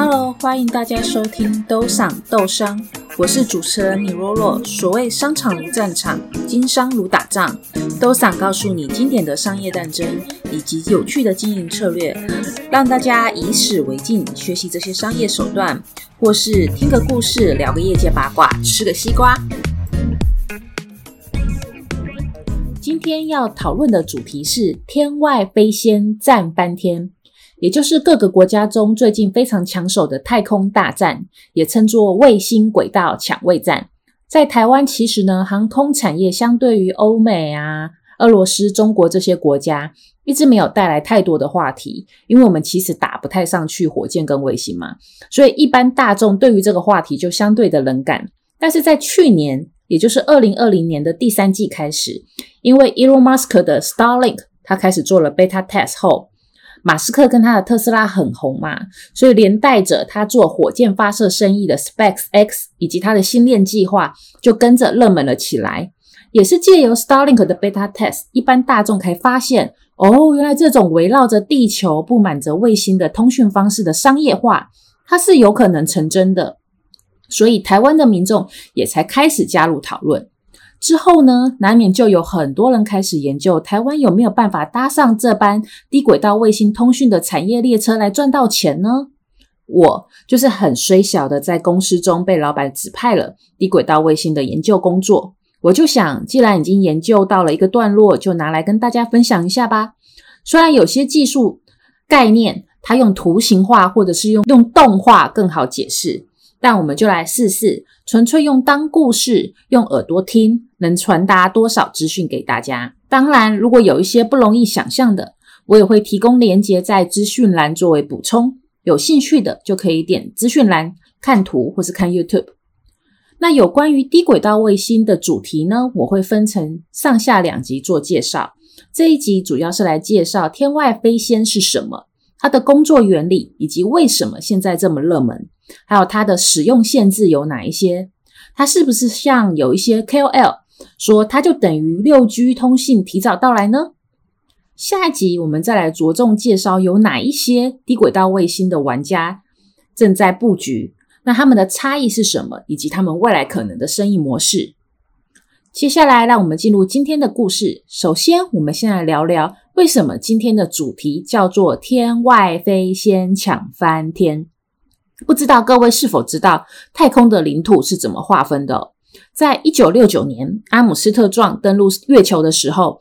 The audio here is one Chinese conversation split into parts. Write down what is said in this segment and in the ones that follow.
Hello，欢迎大家收听都赏豆商，我是主持人米洛洛。所谓商场如战场，经商如打仗，都赏告诉你经典的商业战争以及有趣的经营策略，让大家以史为镜，学习这些商业手段，或是听个故事，聊个业界八卦，吃个西瓜。今天要讨论的主题是天外飞仙战翻天，也就是各个国家中最近非常抢手的太空大战，也称作卫星轨道抢位战。在台湾，其实呢，航空产业相对于欧美啊、俄罗斯、中国这些国家，一直没有带来太多的话题，因为我们其实打不太上去火箭跟卫星嘛，所以一般大众对于这个话题就相对的冷感。但是在去年，也就是二零二零年的第三季开始，因为 Elon Musk 的 Starlink 他开始做了 beta test 后，马斯克跟他的特斯拉很红嘛，所以连带着他做火箭发射生意的 SpaceX 以及他的星链计划就跟着热门了起来。也是借由 Starlink 的 beta test，一般大众才发现，哦，原来这种围绕着地球、布满着卫星的通讯方式的商业化，它是有可能成真的。所以，台湾的民众也才开始加入讨论。之后呢，难免就有很多人开始研究台湾有没有办法搭上这班低轨道卫星通讯的产业列车来赚到钱呢？我就是很衰小的，在公司中被老板指派了低轨道卫星的研究工作。我就想，既然已经研究到了一个段落，就拿来跟大家分享一下吧。虽然有些技术概念，它用图形化或者是用用动画更好解释。但我们就来试试，纯粹用当故事，用耳朵听，能传达多少资讯给大家。当然，如果有一些不容易想象的，我也会提供连接在资讯栏作为补充。有兴趣的就可以点资讯栏看图，或是看 YouTube。那有关于低轨道卫星的主题呢，我会分成上下两集做介绍。这一集主要是来介绍天外飞仙是什么，它的工作原理，以及为什么现在这么热门。还有它的使用限制有哪一些？它是不是像有一些 KOL 说，它就等于六 G 通信提早到来呢？下一集我们再来着重介绍有哪一些低轨道卫星的玩家正在布局，那他们的差异是什么，以及他们未来可能的生意模式。接下来，让我们进入今天的故事。首先，我们先来聊聊为什么今天的主题叫做“天外飞仙抢翻天”。不知道各位是否知道太空的领土是怎么划分的？在一九六九年，阿姆斯特壮登陆月球的时候，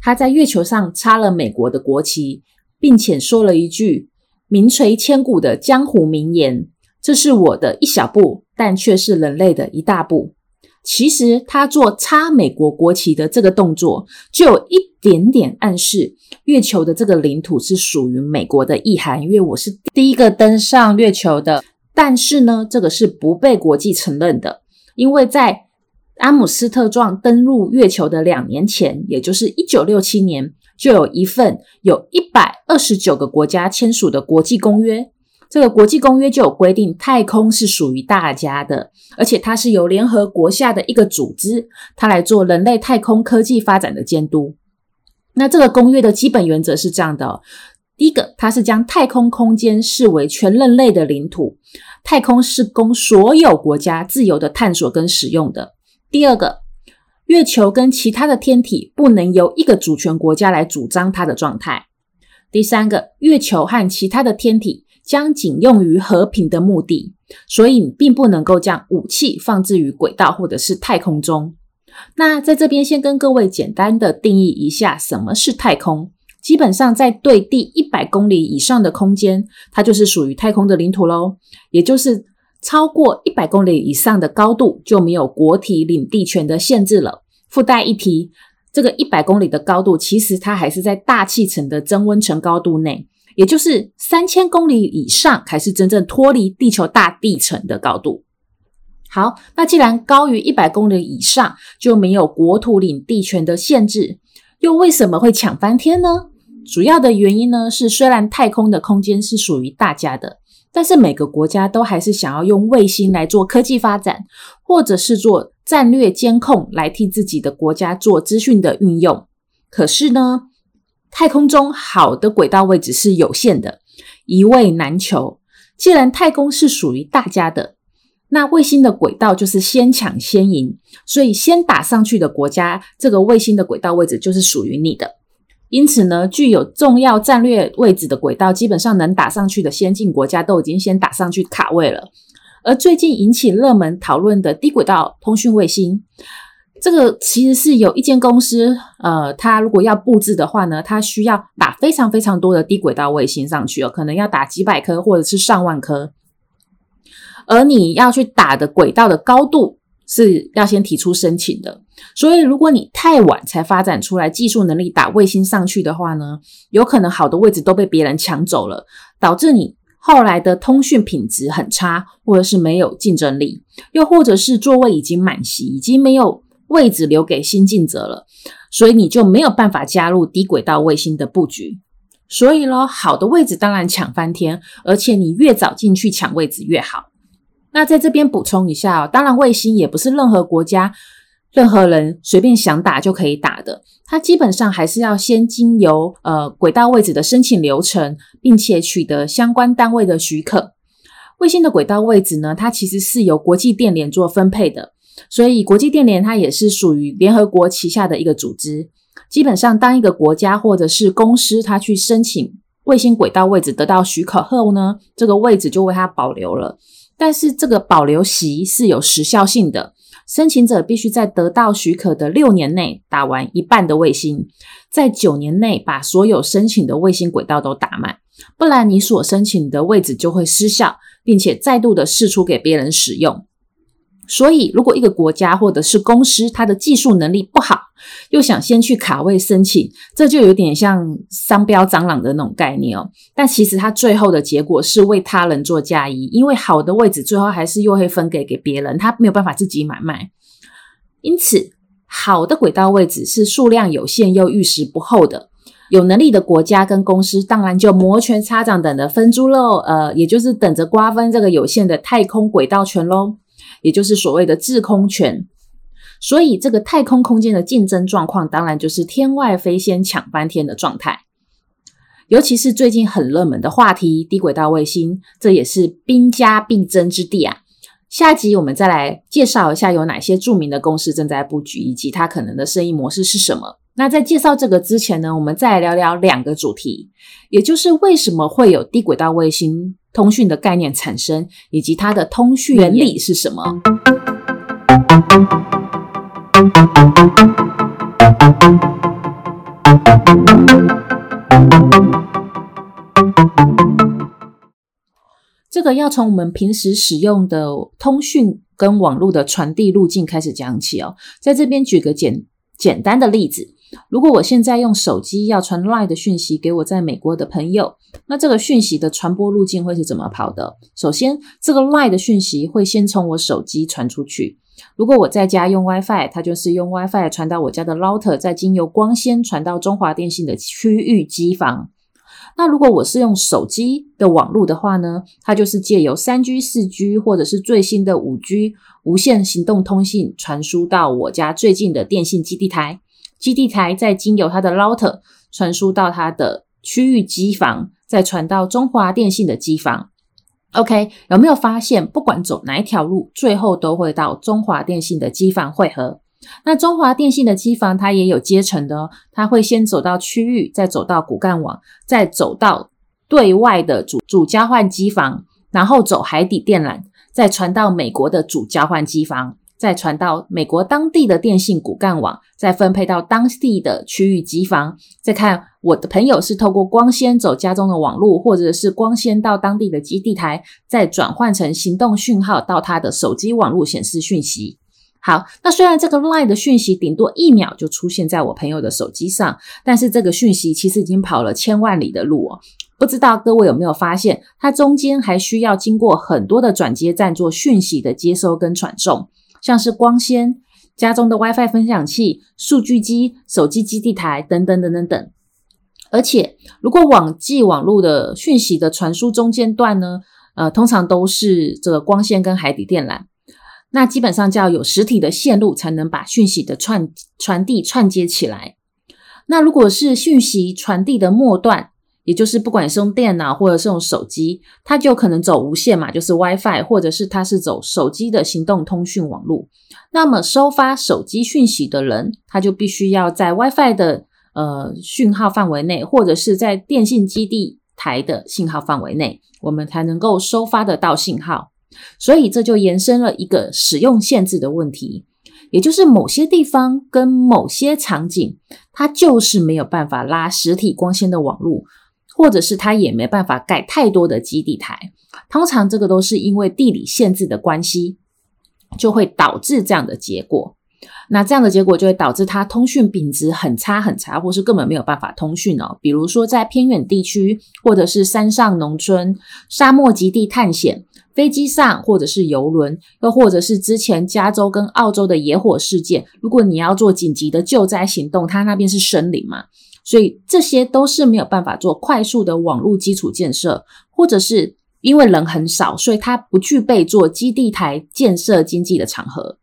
他在月球上插了美国的国旗，并且说了一句名垂千古的江湖名言：“这是我的一小步，但却是人类的一大步。”其实他做插美国国旗的这个动作，就有一点点暗示月球的这个领土是属于美国的意涵，因为我是第一个登上月球的。但是呢，这个是不被国际承认的，因为在阿姆斯特壮登陆月球的两年前，也就是一九六七年，就有一份有一百二十九个国家签署的国际公约。这个国际公约就有规定，太空是属于大家的，而且它是由联合国下的一个组织，它来做人类太空科技发展的监督。那这个公约的基本原则是这样的：第一个，它是将太空空间视为全人类的领土，太空是供所有国家自由的探索跟使用的；第二个，月球跟其他的天体不能由一个主权国家来主张它的状态；第三个，月球和其他的天体。将仅用于和平的目的，所以你并不能够将武器放置于轨道或者是太空中。那在这边先跟各位简单的定义一下什么是太空。基本上在对地一百公里以上的空间，它就是属于太空的领土喽。也就是超过一百公里以上的高度就没有国体领地权的限制了。附带一提，这个一百公里的高度其实它还是在大气层的增温层高度内。也就是三千公里以上才是真正脱离地球大地层的高度。好，那既然高于一百公里以上就没有国土领地权的限制，又为什么会抢翻天呢？主要的原因呢是，虽然太空的空间是属于大家的，但是每个国家都还是想要用卫星来做科技发展，或者是做战略监控来替自己的国家做资讯的运用。可是呢，太空中好的轨道位置是有限的，一位难求。既然太空是属于大家的，那卫星的轨道就是先抢先赢，所以先打上去的国家，这个卫星的轨道位置就是属于你的。因此呢，具有重要战略位置的轨道，基本上能打上去的先进国家都已经先打上去卡位了。而最近引起热门讨论的低轨道通讯卫星，这个其实是有一间公司，呃，它如果要布置的话呢，它需要打非常非常多的低轨道卫星上去哦，可能要打几百颗或者是上万颗。而你要去打的轨道的高度是要先提出申请的，所以如果你太晚才发展出来技术能力打卫星上去的话呢，有可能好的位置都被别人抢走了，导致你后来的通讯品质很差，或者是没有竞争力，又或者是座位已经满席，已经没有位置留给新进者了，所以你就没有办法加入低轨道卫星的布局。所以咯，好的位置当然抢翻天，而且你越早进去抢位置越好。那在这边补充一下哦，当然卫星也不是任何国家、任何人随便想打就可以打的，它基本上还是要先经由呃轨道位置的申请流程，并且取得相关单位的许可。卫星的轨道位置呢，它其实是由国际电联做分配的，所以国际电联它也是属于联合国旗下的一个组织。基本上，当一个国家或者是公司它去申请卫星轨道位置得到许可后呢，这个位置就为它保留了。但是这个保留席是有时效性的，申请者必须在得到许可的六年内打完一半的卫星，在九年内把所有申请的卫星轨道都打满，不然你所申请的位置就会失效，并且再度的释出给别人使用。所以，如果一个国家或者是公司，它的技术能力不好，又想先去卡位申请，这就有点像商标蟑螂的那种概念哦。但其实它最后的结果是为他人做嫁衣，因为好的位置最后还是又会分给给别人，他没有办法自己买卖。因此，好的轨道位置是数量有限又玉石不候的。有能力的国家跟公司，当然就摩拳擦掌，等着分猪肉，呃，也就是等着瓜分这个有限的太空轨道权喽。也就是所谓的制空权，所以这个太空空间的竞争状况，当然就是天外飞仙抢翻天的状态。尤其是最近很热门的话题——低轨道卫星，这也是兵家必争之地啊。下集我们再来介绍一下有哪些著名的公司正在布局，以及它可能的生意模式是什么。那在介绍这个之前呢，我们再来聊聊两个主题，也就是为什么会有低轨道卫星通讯的概念产生，以及它的通讯原理是什么？这个要从我们平时使用的通讯跟网络的传递路径开始讲起哦。在这边举个简简单的例子。如果我现在用手机要传赖的讯息给我在美国的朋友，那这个讯息的传播路径会是怎么跑的？首先，这个赖的讯息会先从我手机传出去。如果我在家用 WiFi，它就是用 WiFi 传到我家的 router，再经由光纤传到中华电信的区域机房。那如果我是用手机的网络的话呢，它就是借由 3G、4G 或者是最新的 5G 无线行动通信传输到我家最近的电信基地台。基地台再经由它的 router 传输到它的区域机房，再传到中华电信的机房。OK，有没有发现，不管走哪一条路，最后都会到中华电信的机房汇合？那中华电信的机房它也有阶层的哦，它会先走到区域，再走到骨干网，再走到对外的主主交换机房，然后走海底电缆，再传到美国的主交换机房。再传到美国当地的电信骨干网，再分配到当地的区域机房。再看我的朋友是透过光纤走家中的网络，或者是光纤到当地的基地台，再转换成行动讯号到他的手机网络显示讯息。好，那虽然这个 LINE 的讯息顶多一秒就出现在我朋友的手机上，但是这个讯息其实已经跑了千万里的路哦。不知道各位有没有发现，它中间还需要经过很多的转接站做讯息的接收跟传送。像是光纤、家中的 WiFi 分享器、数据机、手机基地台等等等等等。而且，如果网际网络的讯息的传输中间段呢，呃，通常都是这个光纤跟海底电缆，那基本上就要有实体的线路才能把讯息的串传递串接起来。那如果是讯息传递的末段，也就是不管是用电脑或者是用手机，它就可能走无线嘛，就是 WiFi，或者是它是走手机的行动通讯网络。那么收发手机讯息的人，他就必须要在 WiFi 的呃讯号范围内，或者是在电信基地台的信号范围内，我们才能够收发得到信号。所以这就延伸了一个使用限制的问题，也就是某些地方跟某些场景，它就是没有办法拉实体光纤的网络。或者是它也没办法盖太多的基地台，通常这个都是因为地理限制的关系，就会导致这样的结果。那这样的结果就会导致它通讯品质很差很差，或是根本没有办法通讯哦。比如说在偏远地区，或者是山上农村、沙漠极地探险、飞机上或者是游轮，又或者是之前加州跟澳洲的野火事件，如果你要做紧急的救灾行动，它那边是森林嘛。所以这些都是没有办法做快速的网络基础建设，或者是因为人很少，所以它不具备做基地台建设经济的场合。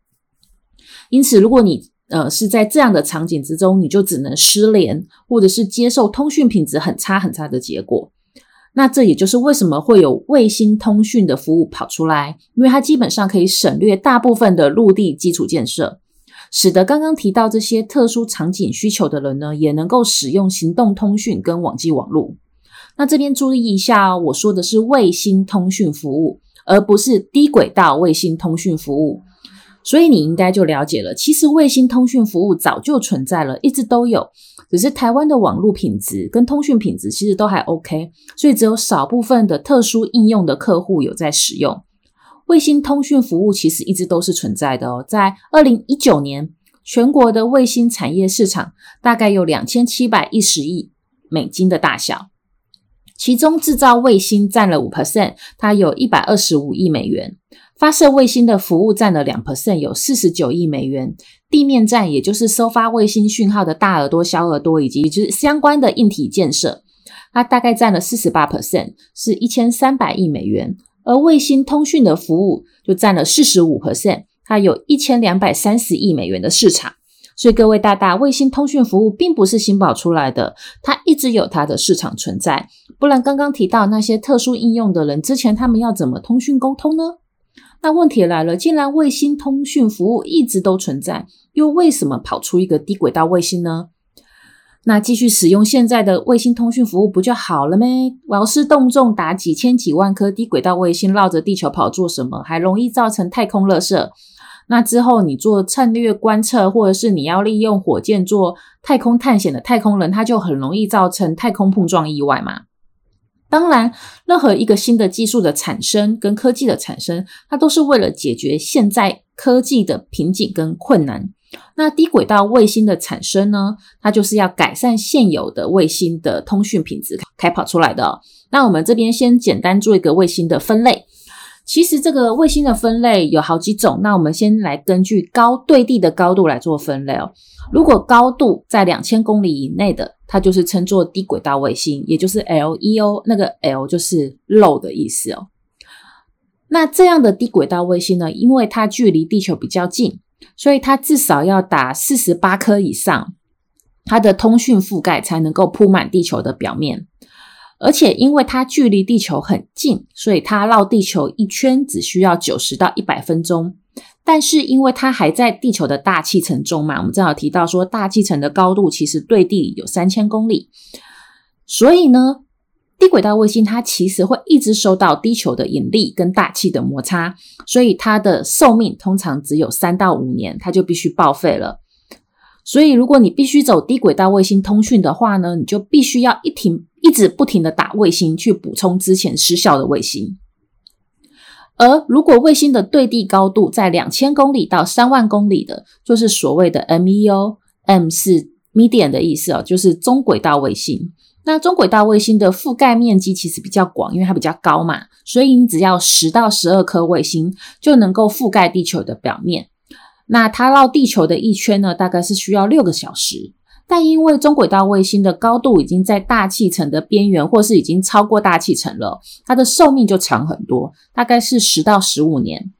因此，如果你呃是在这样的场景之中，你就只能失联，或者是接受通讯品质很差很差的结果。那这也就是为什么会有卫星通讯的服务跑出来，因为它基本上可以省略大部分的陆地基础建设。使得刚刚提到这些特殊场景需求的人呢，也能够使用行动通讯跟网际网络。那这边注意一下哦，我说的是卫星通讯服务，而不是低轨道卫星通讯服务。所以你应该就了解了，其实卫星通讯服务早就存在了，一直都有，只是台湾的网络品质跟通讯品质其实都还 OK，所以只有少部分的特殊应用的客户有在使用。卫星通讯服务其实一直都是存在的哦。在二零一九年，全国的卫星产业市场大概有两千七百一十亿美金的大小，其中制造卫星占了五 percent，它有一百二十五亿美元；发射卫星的服务占了两 percent，有四十九亿美元；地面站，也就是收发卫星讯号的大耳朵、小耳朵以及就是相关的硬体建设，它大概占了四十八 percent，是一千三百亿美元。而卫星通讯的服务就占了四十五 percent，它有一千两百三十亿美元的市场。所以各位大大，卫星通讯服务并不是新宝出来的，它一直有它的市场存在。不然刚刚提到那些特殊应用的人，之前他们要怎么通讯沟通呢？那问题来了，既然卫星通讯服务一直都存在，又为什么跑出一个低轨道卫星呢？那继续使用现在的卫星通讯服务不就好了咩？我要是动众打几千几万颗低轨道卫星绕着地球跑做什么？还容易造成太空垃圾。那之后你做战略观测，或者是你要利用火箭做太空探险的太空人，他就很容易造成太空碰撞意外嘛。当然，任何一个新的技术的产生跟科技的产生，它都是为了解决现在科技的瓶颈跟困难。那低轨道卫星的产生呢，它就是要改善现有的卫星的通讯品质开跑出来的哦。那我们这边先简单做一个卫星的分类。其实这个卫星的分类有好几种，那我们先来根据高对地的高度来做分类哦。如果高度在两千公里以内的，它就是称作低轨道卫星，也就是 LEO，那个 L 就是 low 的意思哦。那这样的低轨道卫星呢，因为它距离地球比较近。所以它至少要打四十八颗以上，它的通讯覆盖才能够铺满地球的表面。而且因为它距离地球很近，所以它绕地球一圈只需要九十到一百分钟。但是因为它还在地球的大气层中嘛，我们正好提到说大气层的高度其实对地有三千公里，所以呢。低轨道卫星它其实会一直受到地球的引力跟大气的摩擦，所以它的寿命通常只有三到五年，它就必须报废了。所以如果你必须走低轨道卫星通讯的话呢，你就必须要一停一直不停的打卫星去补充之前失效的卫星。而如果卫星的对地高度在两千公里到三万公里的，就是所谓的 MEO，M 是 median 的意思哦，就是中轨道卫星。那中轨道卫星的覆盖面积其实比较广，因为它比较高嘛，所以你只要十到十二颗卫星就能够覆盖地球的表面。那它绕地球的一圈呢，大概是需要六个小时。但因为中轨道卫星的高度已经在大气层的边缘，或是已经超过大气层了，它的寿命就长很多，大概是十到十五年。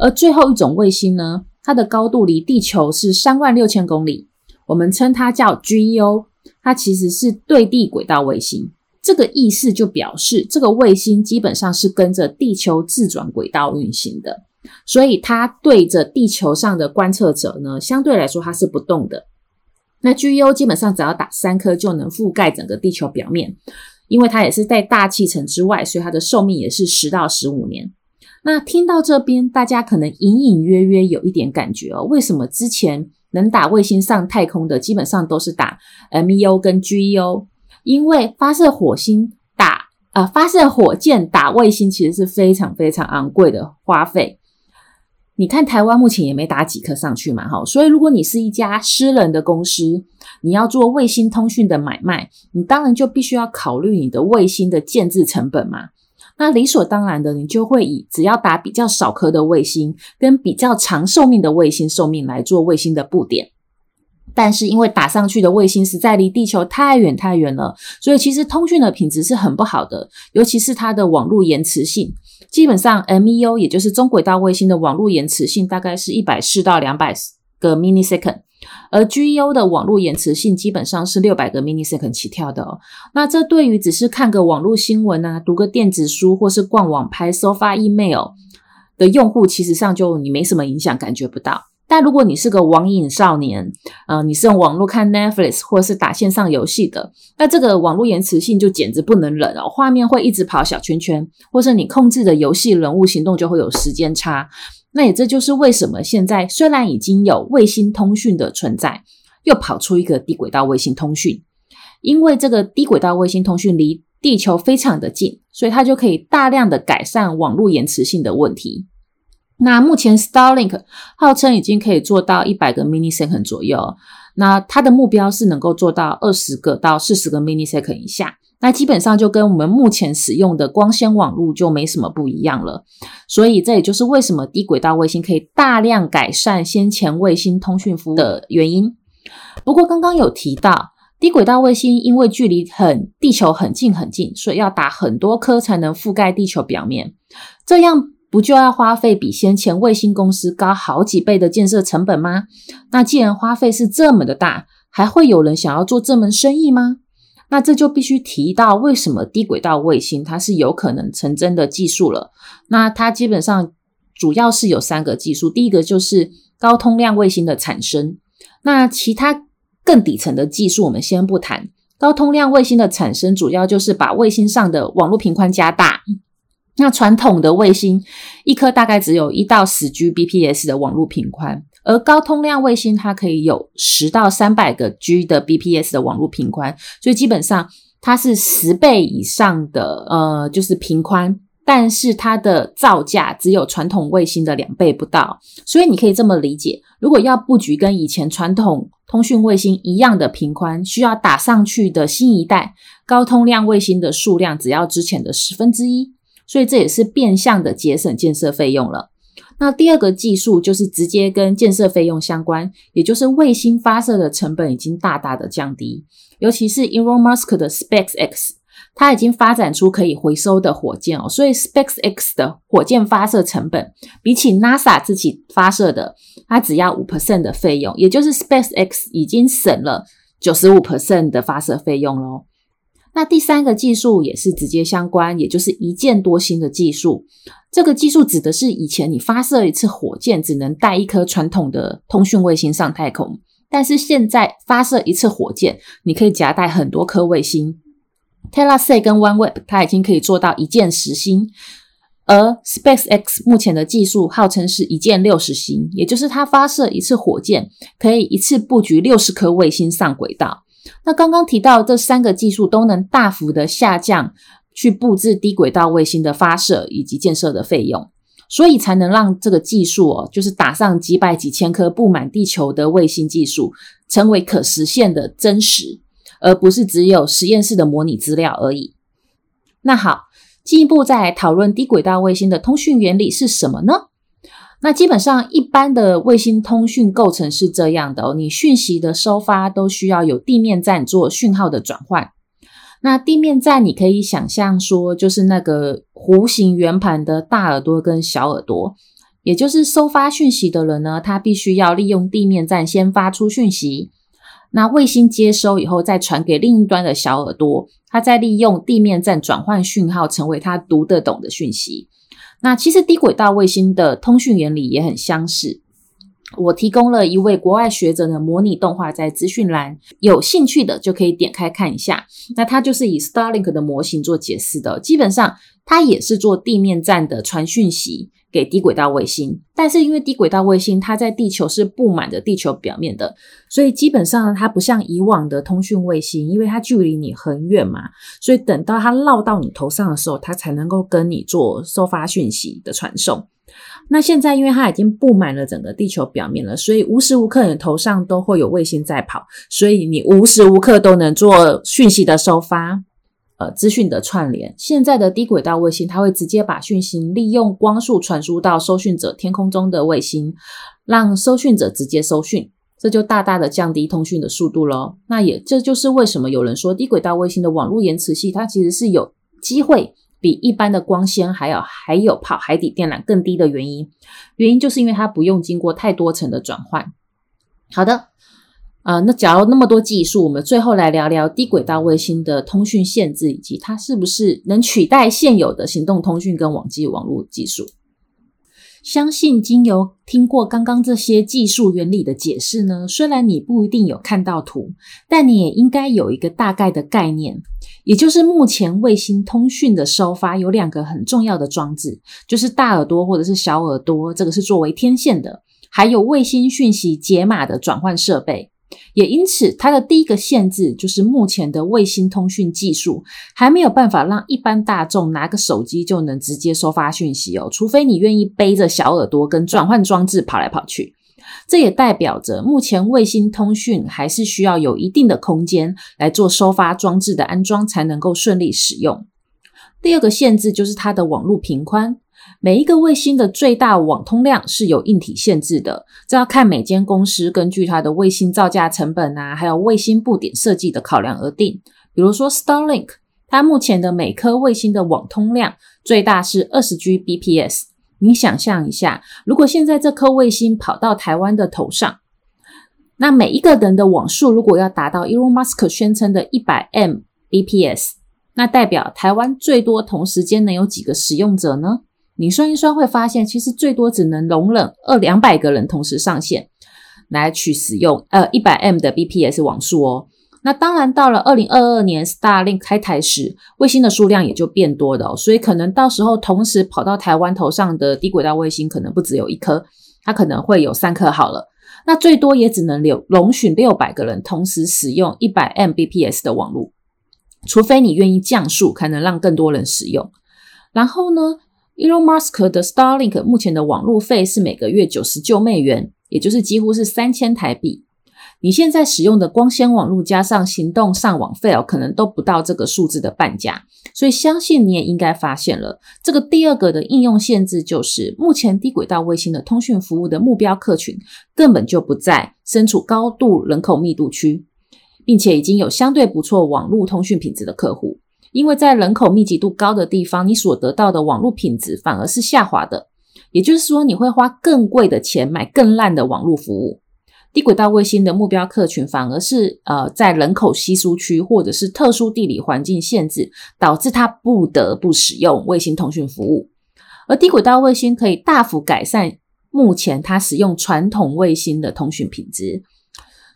而最后一种卫星呢，它的高度离地球是三万六千公里，我们称它叫 GEO。它其实是对地轨道卫星，这个意思就表示这个卫星基本上是跟着地球自转轨道运行的，所以它对着地球上的观测者呢，相对来说它是不动的。那 GEO 基本上只要打三颗就能覆盖整个地球表面，因为它也是在大气层之外，所以它的寿命也是十到十五年。那听到这边，大家可能隐隐约约有一点感觉哦，为什么之前能打卫星上太空的，基本上都是打 MEO 跟 GEO？因为发射火星打呃发射火箭打卫星，其实是非常非常昂贵的花费。你看台湾目前也没打几颗上去嘛，哈，所以如果你是一家私人的公司，你要做卫星通讯的买卖，你当然就必须要考虑你的卫星的建置成本嘛。那理所当然的，你就会以只要打比较少颗的卫星，跟比较长寿命的卫星寿命来做卫星的布点。但是因为打上去的卫星实在离地球太远太远了，所以其实通讯的品质是很不好的，尤其是它的网络延迟性。基本上，MEO 也就是中轨道卫星的网络延迟性大概是一百四到两百个 millisecond。而 GEO 的网络延迟性基本上是六百个 millisecond 起跳的哦。那这对于只是看个网络新闻啊、读个电子书或是逛网拍、收发 email 的用户，其实上就你没什么影响，感觉不到。但如果你是个网瘾少年，呃，你是用网络看 Netflix 或是打线上游戏的，那这个网络延迟性就简直不能忍哦，画面会一直跑小圈圈，或是你控制的游戏人物行动就会有时间差。那也这就是为什么现在虽然已经有卫星通讯的存在，又跑出一个低轨道卫星通讯，因为这个低轨道卫星通讯离地球非常的近，所以它就可以大量的改善网络延迟性的问题。那目前 Starlink 号称已经可以做到一百个 millisecond 左右，那它的目标是能够做到二十个到四十个 millisecond 以下。那基本上就跟我们目前使用的光纤网络就没什么不一样了，所以这也就是为什么低轨道卫星可以大量改善先前卫星通讯服务的原因。不过刚刚有提到，低轨道卫星因为距离很地球很近很近，所以要打很多颗才能覆盖地球表面，这样不就要花费比先前卫星公司高好几倍的建设成本吗？那既然花费是这么的大，还会有人想要做这门生意吗？那这就必须提到为什么低轨道卫星它是有可能成真的技术了。那它基本上主要是有三个技术，第一个就是高通量卫星的产生。那其他更底层的技术我们先不谈。高通量卫星的产生主要就是把卫星上的网络频宽加大。那传统的卫星一颗大概只有一到十 Gbps 的网络频宽。而高通量卫星它可以有十到三百个 G 的 bps 的网络频宽，所以基本上它是十倍以上的呃，就是频宽，但是它的造价只有传统卫星的两倍不到。所以你可以这么理解，如果要布局跟以前传统通讯卫星一样的频宽，需要打上去的新一代高通量卫星的数量只要之前的十分之一，所以这也是变相的节省建设费用了。那第二个技术就是直接跟建设费用相关，也就是卫星发射的成本已经大大的降低。尤其是 Elon Musk 的 SpaceX，它已经发展出可以回收的火箭哦，所以 SpaceX 的火箭发射成本比起 NASA 自己发射的，它只要五 percent 的费用，也就是 SpaceX 已经省了九十五 percent 的发射费用喽。那第三个技术也是直接相关，也就是一箭多星的技术。这个技术指的是以前你发射一次火箭只能带一颗传统的通讯卫星上太空，但是现在发射一次火箭，你可以夹带很多颗卫星。Telesat 跟 OneWeb 它已经可以做到一箭十星，而 SpaceX 目前的技术号称是一箭六十星，也就是它发射一次火箭可以一次布局六十颗卫星上轨道。那刚刚提到这三个技术都能大幅的下降。去布置低轨道卫星的发射以及建设的费用，所以才能让这个技术哦，就是打上几百几千颗布满地球的卫星技术，成为可实现的真实，而不是只有实验室的模拟资料而已。那好，进一步再来讨论低轨道卫星的通讯原理是什么呢？那基本上一般的卫星通讯构成是这样的哦，你讯息的收发都需要有地面站做讯号的转换。那地面站，你可以想象说，就是那个弧形圆盘的大耳朵跟小耳朵，也就是收发讯息的人呢，他必须要利用地面站先发出讯息，那卫星接收以后，再传给另一端的小耳朵，他再利用地面站转换讯号，成为他读得懂的讯息。那其实低轨道卫星的通讯原理也很相似。我提供了一位国外学者的模拟动画在资讯栏，有兴趣的就可以点开看一下。那它就是以 Starlink 的模型做解释的，基本上它也是做地面站的传讯息给低轨道卫星。但是因为低轨道卫星它在地球是布满着地球表面的，所以基本上它不像以往的通讯卫星，因为它距离你很远嘛，所以等到它落到你头上的时候，它才能够跟你做收发讯息的传送。那现在，因为它已经布满了整个地球表面了，所以无时无刻你头上都会有卫星在跑，所以你无时无刻都能做讯息的收发，呃，资讯的串联。现在的低轨道卫星，它会直接把讯息利用光速传输到收讯者天空中的卫星，让收讯者直接收讯，这就大大的降低通讯的速度喽。那也这就是为什么有人说低轨道卫星的网络延迟器，它其实是有机会。比一般的光纤还有还有跑海底电缆更低的原因，原因就是因为它不用经过太多层的转换。好的，呃，那讲了那么多技术，我们最后来聊聊低轨道卫星的通讯限制，以及它是不是能取代现有的行动通讯跟网际网络技术。相信经由听过刚刚这些技术原理的解释呢，虽然你不一定有看到图，但你也应该有一个大概的概念。也就是目前卫星通讯的收发有两个很重要的装置，就是大耳朵或者是小耳朵，这个是作为天线的，还有卫星讯息解码的转换设备。也因此，它的第一个限制就是目前的卫星通讯技术还没有办法让一般大众拿个手机就能直接收发讯息哦，除非你愿意背着小耳朵跟转换装置跑来跑去。这也代表着目前卫星通讯还是需要有一定的空间来做收发装置的安装才能够顺利使用。第二个限制就是它的网络频宽。每一个卫星的最大网通量是有硬体限制的，这要看每间公司根据它的卫星造价成本啊，还有卫星布点设计的考量而定。比如说 Starlink，它目前的每颗卫星的网通量最大是二十 Gbps。你想象一下，如果现在这颗卫星跑到台湾的头上，那每一个人的网速如果要达到 Elon Musk 宣称的一百 Mbps，那代表台湾最多同时间能有几个使用者呢？你算一算会发现，其实最多只能容忍二两百个人同时上线来去使用呃一百 M 的 BPS 网速哦。那当然，到了二零二二年 Starlink 开台时，卫星的数量也就变多了哦，所以可能到时候同时跑到台湾头上的低轨道卫星可能不只有一颗，它可能会有三颗好了。那最多也只能留容许六百个人同时使用一百 Mbps 的网络，除非你愿意降速，才能让更多人使用。然后呢，Elon Musk 的 Starlink 目前的网路费是每个月九十九美元，也就是几乎是三千台币。你现在使用的光纤网路加上行动上网费哦，可能都不到这个数字的半价。所以相信你也应该发现了，这个第二个的应用限制就是，目前低轨道卫星的通讯服务的目标客群根本就不在身处高度人口密度区，并且已经有相对不错网路通讯品质的客户。因为在人口密集度高的地方，你所得到的网络品质反而是下滑的。也就是说，你会花更贵的钱买更烂的网络服务。低轨道卫星的目标客群反而是呃，在人口稀疏区或者是特殊地理环境限制，导致它不得不使用卫星通讯服务。而低轨道卫星可以大幅改善目前它使用传统卫星的通讯品质。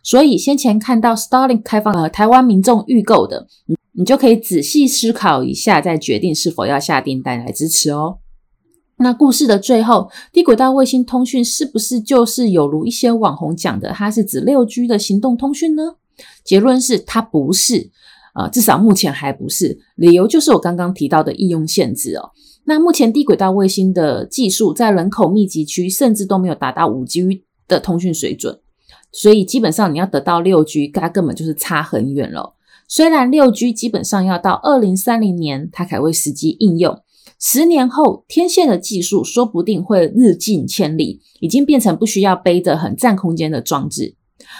所以先前看到 Starlink 开放了台湾民众预购的。你就可以仔细思考一下，再决定是否要下订单来支持哦。那故事的最后，低轨道卫星通讯是不是就是有如一些网红讲的，它是指六 G 的行动通讯呢？结论是它不是，呃，至少目前还不是。理由就是我刚刚提到的应用限制哦。那目前低轨道卫星的技术在人口密集区，甚至都没有达到五 G 的通讯水准，所以基本上你要得到六 G，它根本就是差很远了。虽然六 G 基本上要到二零三零年它才会实际应用，十年后天线的技术说不定会日进千里，已经变成不需要背着很占空间的装置。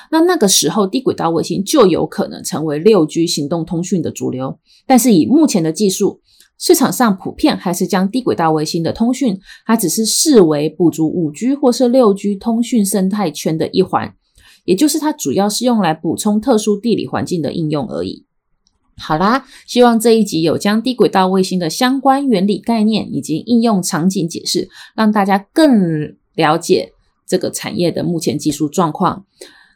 那那个时候低轨道卫星就有可能成为六 G 行动通讯的主流。但是以目前的技术，市场上普遍还是将低轨道卫星的通讯，它只是视为补足五 G 或是六 G 通讯生态圈的一环。也就是它主要是用来补充特殊地理环境的应用而已。好啦，希望这一集有将低轨道卫星的相关原理概念以及应用场景解释，让大家更了解这个产业的目前技术状况。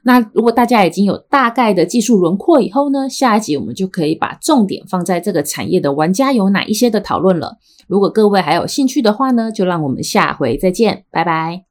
那如果大家已经有大概的技术轮廓以后呢，下一集我们就可以把重点放在这个产业的玩家有哪一些的讨论了。如果各位还有兴趣的话呢，就让我们下回再见，拜拜。